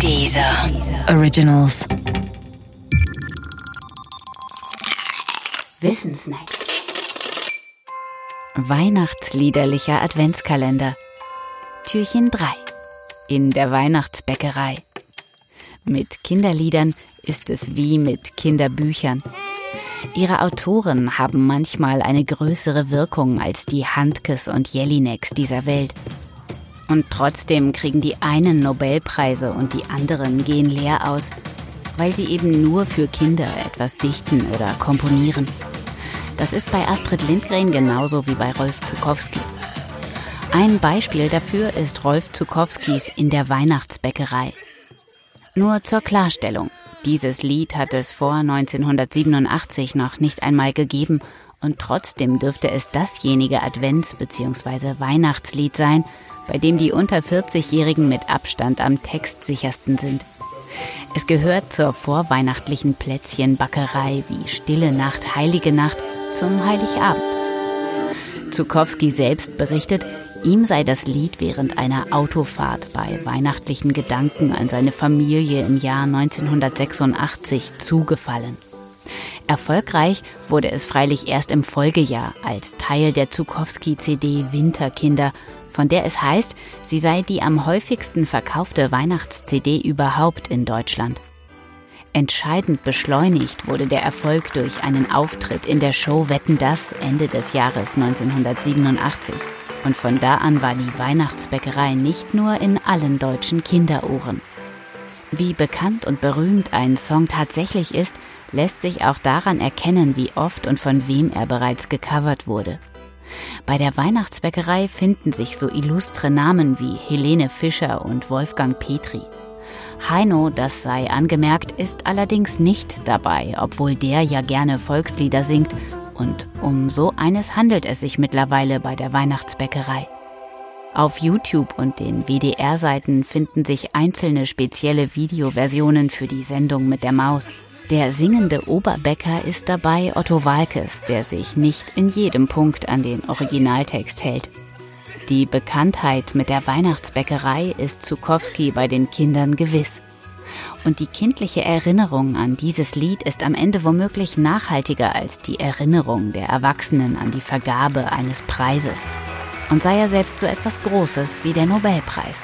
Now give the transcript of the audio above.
Dieser Originals. Wissensnacks. Weihnachtsliederlicher Adventskalender. Türchen 3. In der Weihnachtsbäckerei. Mit Kinderliedern ist es wie mit Kinderbüchern. Ihre Autoren haben manchmal eine größere Wirkung als die Handkes und Jelineks dieser Welt. Und trotzdem kriegen die einen Nobelpreise und die anderen gehen leer aus, weil sie eben nur für Kinder etwas dichten oder komponieren. Das ist bei Astrid Lindgren genauso wie bei Rolf Zukowski. Ein Beispiel dafür ist Rolf Zukowskis In der Weihnachtsbäckerei. Nur zur Klarstellung. Dieses Lied hat es vor 1987 noch nicht einmal gegeben und trotzdem dürfte es dasjenige Advents- bzw. Weihnachtslied sein, bei dem die unter 40-Jährigen mit Abstand am textsichersten sind. Es gehört zur vorweihnachtlichen Plätzchenbackerei wie Stille Nacht, Heilige Nacht zum Heiligabend. Zukowski selbst berichtet, ihm sei das Lied während einer Autofahrt bei weihnachtlichen Gedanken an seine Familie im Jahr 1986 zugefallen. Erfolgreich wurde es freilich erst im Folgejahr als Teil der Zukowski-CD Winterkinder von der es heißt, sie sei die am häufigsten verkaufte Weihnachts-CD überhaupt in Deutschland. Entscheidend beschleunigt wurde der Erfolg durch einen Auftritt in der Show Wetten das Ende des Jahres 1987. Und von da an war die Weihnachtsbäckerei nicht nur in allen deutschen Kinderohren. Wie bekannt und berühmt ein Song tatsächlich ist, lässt sich auch daran erkennen, wie oft und von wem er bereits gecovert wurde. Bei der Weihnachtsbäckerei finden sich so illustre Namen wie Helene Fischer und Wolfgang Petri. Heino, das sei angemerkt, ist allerdings nicht dabei, obwohl der ja gerne Volkslieder singt und um so eines handelt es sich mittlerweile bei der Weihnachtsbäckerei. Auf YouTube und den WDR-Seiten finden sich einzelne spezielle Videoversionen für die Sendung mit der Maus. Der singende Oberbäcker ist dabei Otto Walkes, der sich nicht in jedem Punkt an den Originaltext hält. Die Bekanntheit mit der Weihnachtsbäckerei ist Zukowski bei den Kindern gewiss. Und die kindliche Erinnerung an dieses Lied ist am Ende womöglich nachhaltiger als die Erinnerung der Erwachsenen an die Vergabe eines Preises. Und sei er selbst so etwas Großes wie der Nobelpreis.